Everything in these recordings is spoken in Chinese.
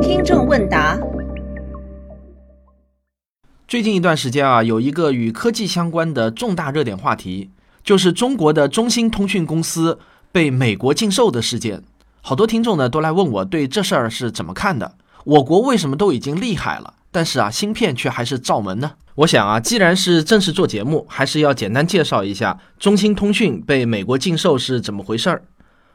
听众问答：最近一段时间啊，有一个与科技相关的重大热点话题，就是中国的中兴通讯公司被美国禁售的事件。好多听众呢都来问我对这事儿是怎么看的？我国为什么都已经厉害了，但是啊，芯片却还是罩门呢？我想啊，既然是正式做节目，还是要简单介绍一下中兴通讯被美国禁售是怎么回事儿。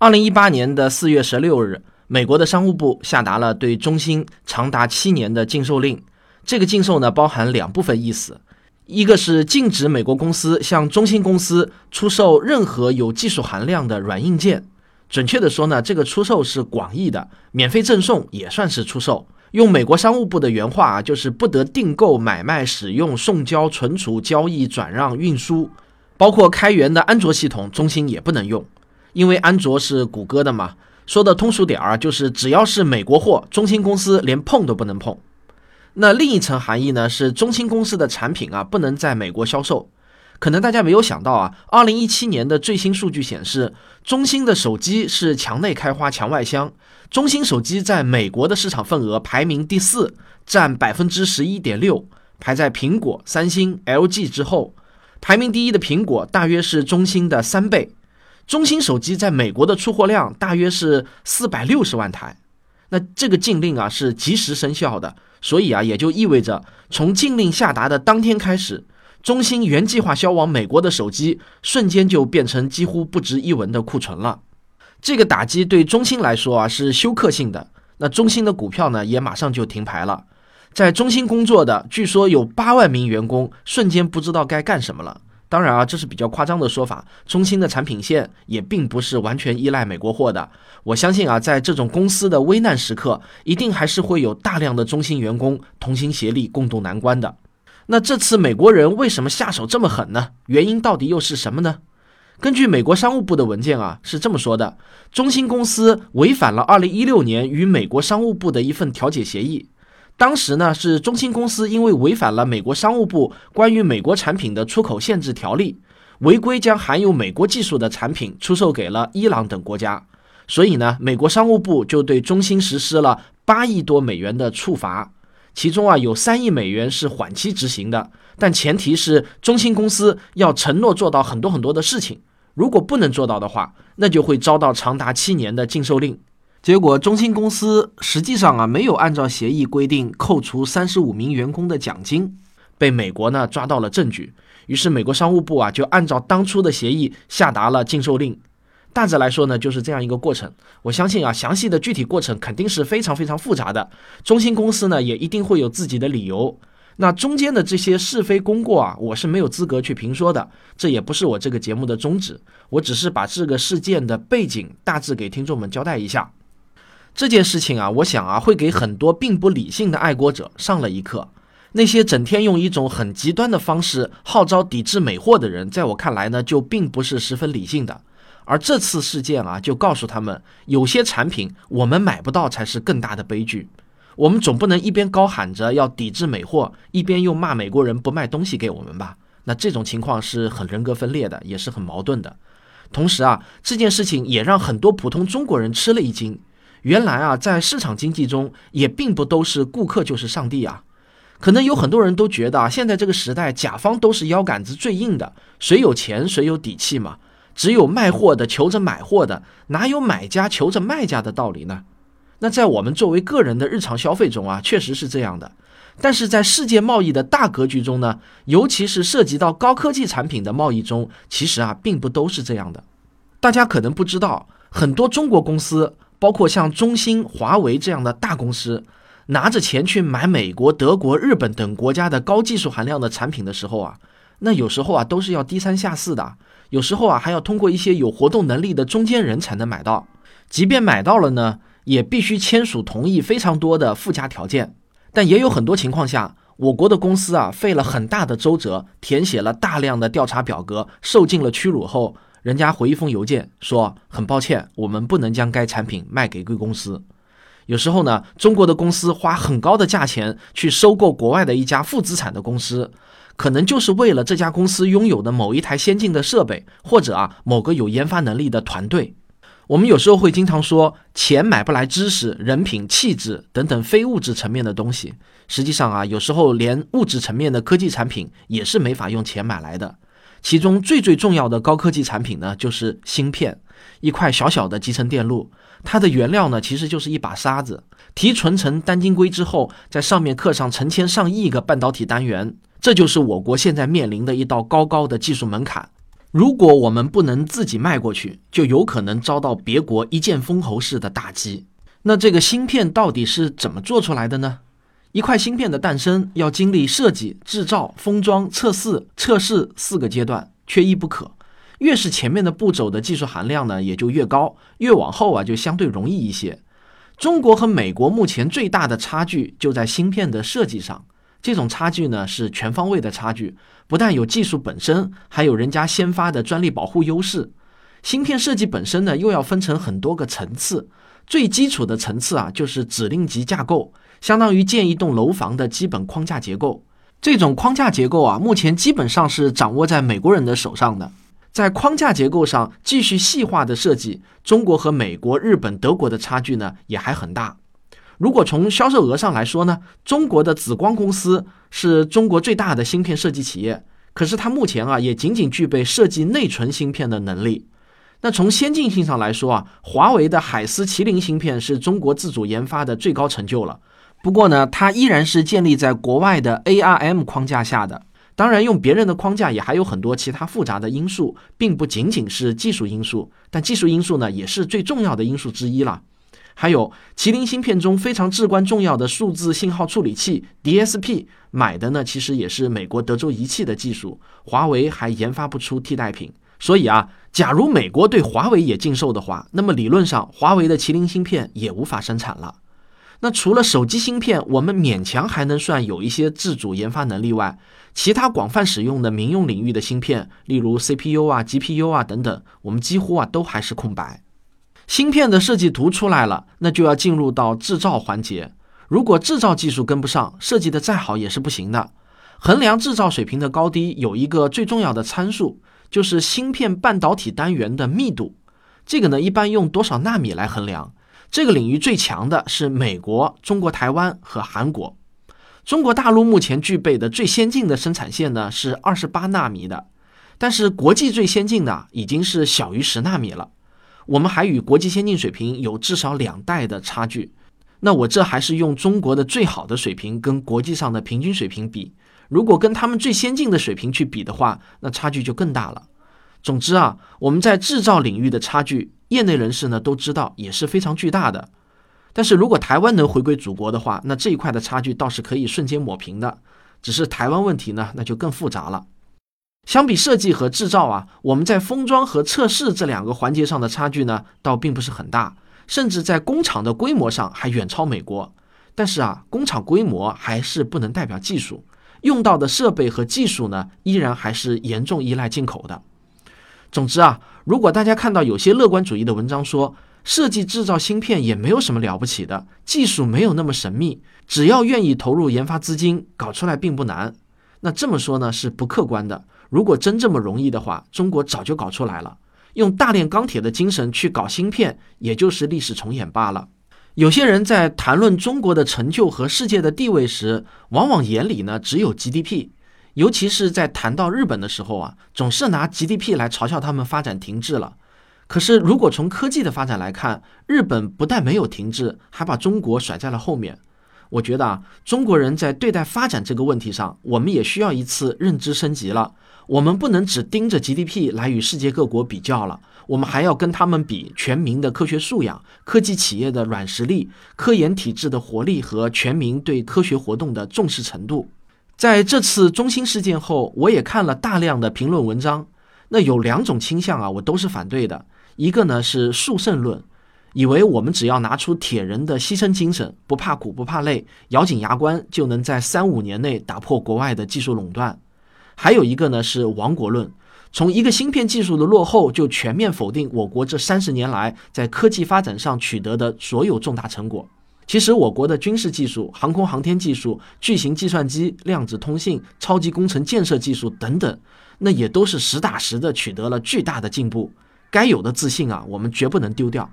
二零一八年的四月十六日，美国的商务部下达了对中兴长达七年的禁售令。这个禁售呢，包含两部分意思，一个是禁止美国公司向中兴公司出售任何有技术含量的软硬件。准确的说呢，这个出售是广义的，免费赠送也算是出售。用美国商务部的原话啊，就是不得订购、买卖、使用、送交、存储、交易、转让、运输，包括开源的安卓系统，中兴也不能用。因为安卓是谷歌的嘛，说的通俗点儿，就是只要是美国货，中兴公司连碰都不能碰。那另一层含义呢，是中兴公司的产品啊，不能在美国销售。可能大家没有想到啊，二零一七年的最新数据显示，中兴的手机是墙内开花墙外香，中兴手机在美国的市场份额排名第四，占百分之十一点六，排在苹果、三星、LG 之后。排名第一的苹果大约是中兴的三倍。中兴手机在美国的出货量大约是四百六十万台，那这个禁令啊是及时生效的，所以啊也就意味着从禁令下达的当天开始，中兴原计划销往美国的手机瞬间就变成几乎不值一文的库存了。这个打击对中兴来说啊是休克性的，那中兴的股票呢也马上就停牌了。在中兴工作的据说有八万名员工瞬间不知道该干什么了。当然啊，这是比较夸张的说法。中兴的产品线也并不是完全依赖美国货的。我相信啊，在这种公司的危难时刻，一定还是会有大量的中兴员工同心协力，共度难关的。那这次美国人为什么下手这么狠呢？原因到底又是什么呢？根据美国商务部的文件啊，是这么说的：中兴公司违反了2016年与美国商务部的一份调解协议。当时呢，是中兴公司因为违反了美国商务部关于美国产品的出口限制条例，违规将含有美国技术的产品出售给了伊朗等国家，所以呢，美国商务部就对中兴实施了八亿多美元的处罚，其中啊有三亿美元是缓期执行的，但前提是中兴公司要承诺做到很多很多的事情，如果不能做到的话，那就会遭到长达七年的禁售令。结果，中兴公司实际上啊没有按照协议规定扣除三十五名员工的奖金，被美国呢抓到了证据。于是，美国商务部啊就按照当初的协议下达了禁售令。大致来说呢，就是这样一个过程。我相信啊，详细的具体过程肯定是非常非常复杂的。中兴公司呢也一定会有自己的理由。那中间的这些是非功过啊，我是没有资格去评说的。这也不是我这个节目的宗旨。我只是把这个事件的背景大致给听众们交代一下。这件事情啊，我想啊，会给很多并不理性的爱国者上了一课。那些整天用一种很极端的方式号召抵制美货的人，在我看来呢，就并不是十分理性的。而这次事件啊，就告诉他们，有些产品我们买不到才是更大的悲剧。我们总不能一边高喊着要抵制美货，一边又骂美国人不卖东西给我们吧？那这种情况是很人格分裂的，也是很矛盾的。同时啊，这件事情也让很多普通中国人吃了一惊。原来啊，在市场经济中，也并不都是顾客就是上帝啊。可能有很多人都觉得啊，现在这个时代，甲方都是腰杆子最硬的，谁有钱谁有底气嘛。只有卖货的求着买货的，哪有买家求着卖家的道理呢？那在我们作为个人的日常消费中啊，确实是这样的。但是在世界贸易的大格局中呢，尤其是涉及到高科技产品的贸易中，其实啊，并不都是这样的。大家可能不知道，很多中国公司。包括像中兴、华为这样的大公司，拿着钱去买美国、德国、日本等国家的高技术含量的产品的时候啊，那有时候啊都是要低三下四的，有时候啊还要通过一些有活动能力的中间人才能买到。即便买到了呢，也必须签署同意非常多的附加条件。但也有很多情况下，我国的公司啊费了很大的周折，填写了大量的调查表格，受尽了屈辱后。人家回一封邮件说：“很抱歉，我们不能将该产品卖给贵公司。”有时候呢，中国的公司花很高的价钱去收购国外的一家负资产的公司，可能就是为了这家公司拥有的某一台先进的设备，或者啊某个有研发能力的团队。我们有时候会经常说，钱买不来知识、人品、气质等等非物质层面的东西。实际上啊，有时候连物质层面的科技产品也是没法用钱买来的。其中最最重要的高科技产品呢，就是芯片，一块小小的集成电路。它的原料呢，其实就是一把沙子，提纯成单晶硅之后，在上面刻上成千上亿个半导体单元。这就是我国现在面临的一道高高的技术门槛。如果我们不能自己迈过去，就有可能遭到别国一剑封喉式的打击。那这个芯片到底是怎么做出来的呢？一块芯片的诞生要经历设计、制造、封装、测试、测试四个阶段，缺一不可。越是前面的步骤的技术含量呢，也就越高；越往后啊，就相对容易一些。中国和美国目前最大的差距就在芯片的设计上。这种差距呢是全方位的差距，不但有技术本身，还有人家先发的专利保护优势。芯片设计本身呢又要分成很多个层次，最基础的层次啊就是指令级架构，相当于建一栋楼房的基本框架结构。这种框架结构啊，目前基本上是掌握在美国人的手上的。在框架结构上继续细化的设计，中国和美国、日本、德国的差距呢也还很大。如果从销售额上来说呢，中国的紫光公司是中国最大的芯片设计企业，可是它目前啊也仅仅具备设计内存芯片的能力。那从先进性上来说啊，华为的海思麒麟芯片是中国自主研发的最高成就了。不过呢，它依然是建立在国外的 ARM 框架下的。当然，用别人的框架也还有很多其他复杂的因素，并不仅仅是技术因素。但技术因素呢，也是最重要的因素之一了。还有麒麟芯片中非常至关重要的数字信号处理器 DSP，买的呢其实也是美国德州仪器的技术，华为还研发不出替代品。所以啊，假如美国对华为也禁售的话，那么理论上华为的麒麟芯片也无法生产了。那除了手机芯片，我们勉强还能算有一些自主研发能力外，其他广泛使用的民用领域的芯片，例如 CPU 啊、GPU 啊等等，我们几乎啊都还是空白。芯片的设计图出来了，那就要进入到制造环节。如果制造技术跟不上，设计的再好也是不行的。衡量制造水平的高低，有一个最重要的参数，就是芯片半导体单元的密度。这个呢，一般用多少纳米来衡量？这个领域最强的是美国、中国台湾和韩国。中国大陆目前具备的最先进的生产线呢是二十八纳米的，但是国际最先进的已经是小于十纳米了。我们还与国际先进水平有至少两代的差距，那我这还是用中国的最好的水平跟国际上的平均水平比，如果跟他们最先进的水平去比的话，那差距就更大了。总之啊，我们在制造领域的差距，业内人士呢都知道也是非常巨大的。但是如果台湾能回归祖国的话，那这一块的差距倒是可以瞬间抹平的。只是台湾问题呢，那就更复杂了。相比设计和制造啊，我们在封装和测试这两个环节上的差距呢，倒并不是很大，甚至在工厂的规模上还远超美国。但是啊，工厂规模还是不能代表技术，用到的设备和技术呢，依然还是严重依赖进口的。总之啊，如果大家看到有些乐观主义的文章说，设计制造芯片也没有什么了不起的，技术没有那么神秘，只要愿意投入研发资金，搞出来并不难。那这么说呢，是不客观的。如果真这么容易的话，中国早就搞出来了。用大炼钢铁的精神去搞芯片，也就是历史重演罢了。有些人在谈论中国的成就和世界的地位时，往往眼里呢只有 GDP，尤其是在谈到日本的时候啊，总是拿 GDP 来嘲笑他们发展停滞了。可是如果从科技的发展来看，日本不但没有停滞，还把中国甩在了后面。我觉得啊，中国人在对待发展这个问题上，我们也需要一次认知升级了。我们不能只盯着 GDP 来与世界各国比较了，我们还要跟他们比全民的科学素养、科技企业的软实力、科研体制的活力和全民对科学活动的重视程度。在这次中兴事件后，我也看了大量的评论文章，那有两种倾向啊，我都是反对的。一个呢是速胜论。以为我们只要拿出铁人的牺牲精神，不怕苦不怕累，咬紧牙关就能在三五年内打破国外的技术垄断。还有一个呢是亡国论，从一个芯片技术的落后就全面否定我国这三十年来在科技发展上取得的所有重大成果。其实我国的军事技术、航空航天技术、巨型计算机、量子通信、超级工程建设技术等等，那也都是实打实的取得了巨大的进步。该有的自信啊，我们绝不能丢掉。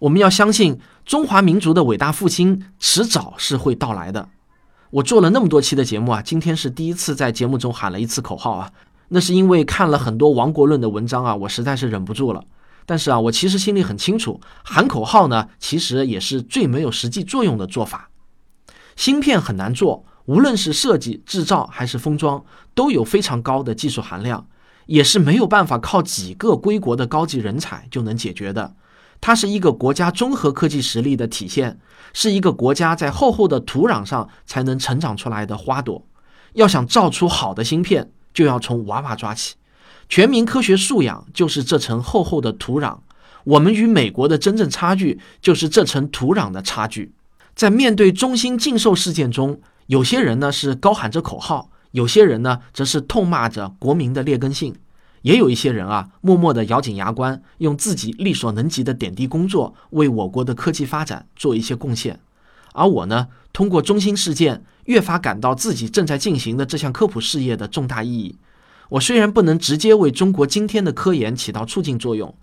我们要相信中华民族的伟大复兴迟早是会到来的。我做了那么多期的节目啊，今天是第一次在节目中喊了一次口号啊，那是因为看了很多亡国论的文章啊，我实在是忍不住了。但是啊，我其实心里很清楚，喊口号呢，其实也是最没有实际作用的做法。芯片很难做，无论是设计、制造还是封装，都有非常高的技术含量，也是没有办法靠几个归国的高级人才就能解决的。它是一个国家综合科技实力的体现，是一个国家在厚厚的土壤上才能成长出来的花朵。要想造出好的芯片，就要从娃娃抓起。全民科学素养就是这层厚厚的土壤。我们与美国的真正差距，就是这层土壤的差距。在面对中兴禁售事件中，有些人呢是高喊着口号，有些人呢则是痛骂着国民的劣根性。也有一些人啊，默默地咬紧牙关，用自己力所能及的点滴工作，为我国的科技发展做一些贡献。而我呢，通过中兴事件，越发感到自己正在进行的这项科普事业的重大意义。我虽然不能直接为中国今天的科研起到促进作用，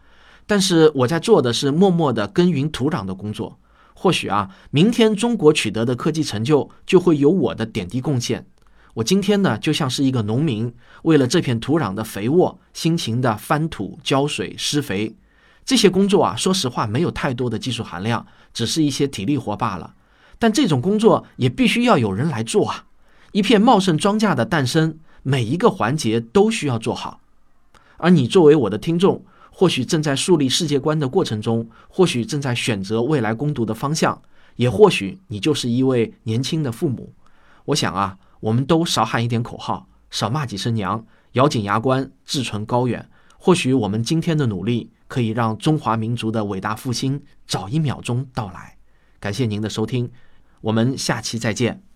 但是我在做的是默默的耕耘土壤的工作。或许啊，明天中国取得的科技成就，就会有我的点滴贡献。我今天呢，就像是一个农民，为了这片土壤的肥沃，辛勤的翻土、浇水、施肥。这些工作啊，说实话没有太多的技术含量，只是一些体力活罢了。但这种工作也必须要有人来做啊！一片茂盛庄稼的诞生，每一个环节都需要做好。而你作为我的听众，或许正在树立世界观的过程中，或许正在选择未来攻读的方向，也或许你就是一位年轻的父母。我想啊。我们都少喊一点口号，少骂几声娘，咬紧牙关，志存高远。或许我们今天的努力，可以让中华民族的伟大复兴早一秒钟到来。感谢您的收听，我们下期再见。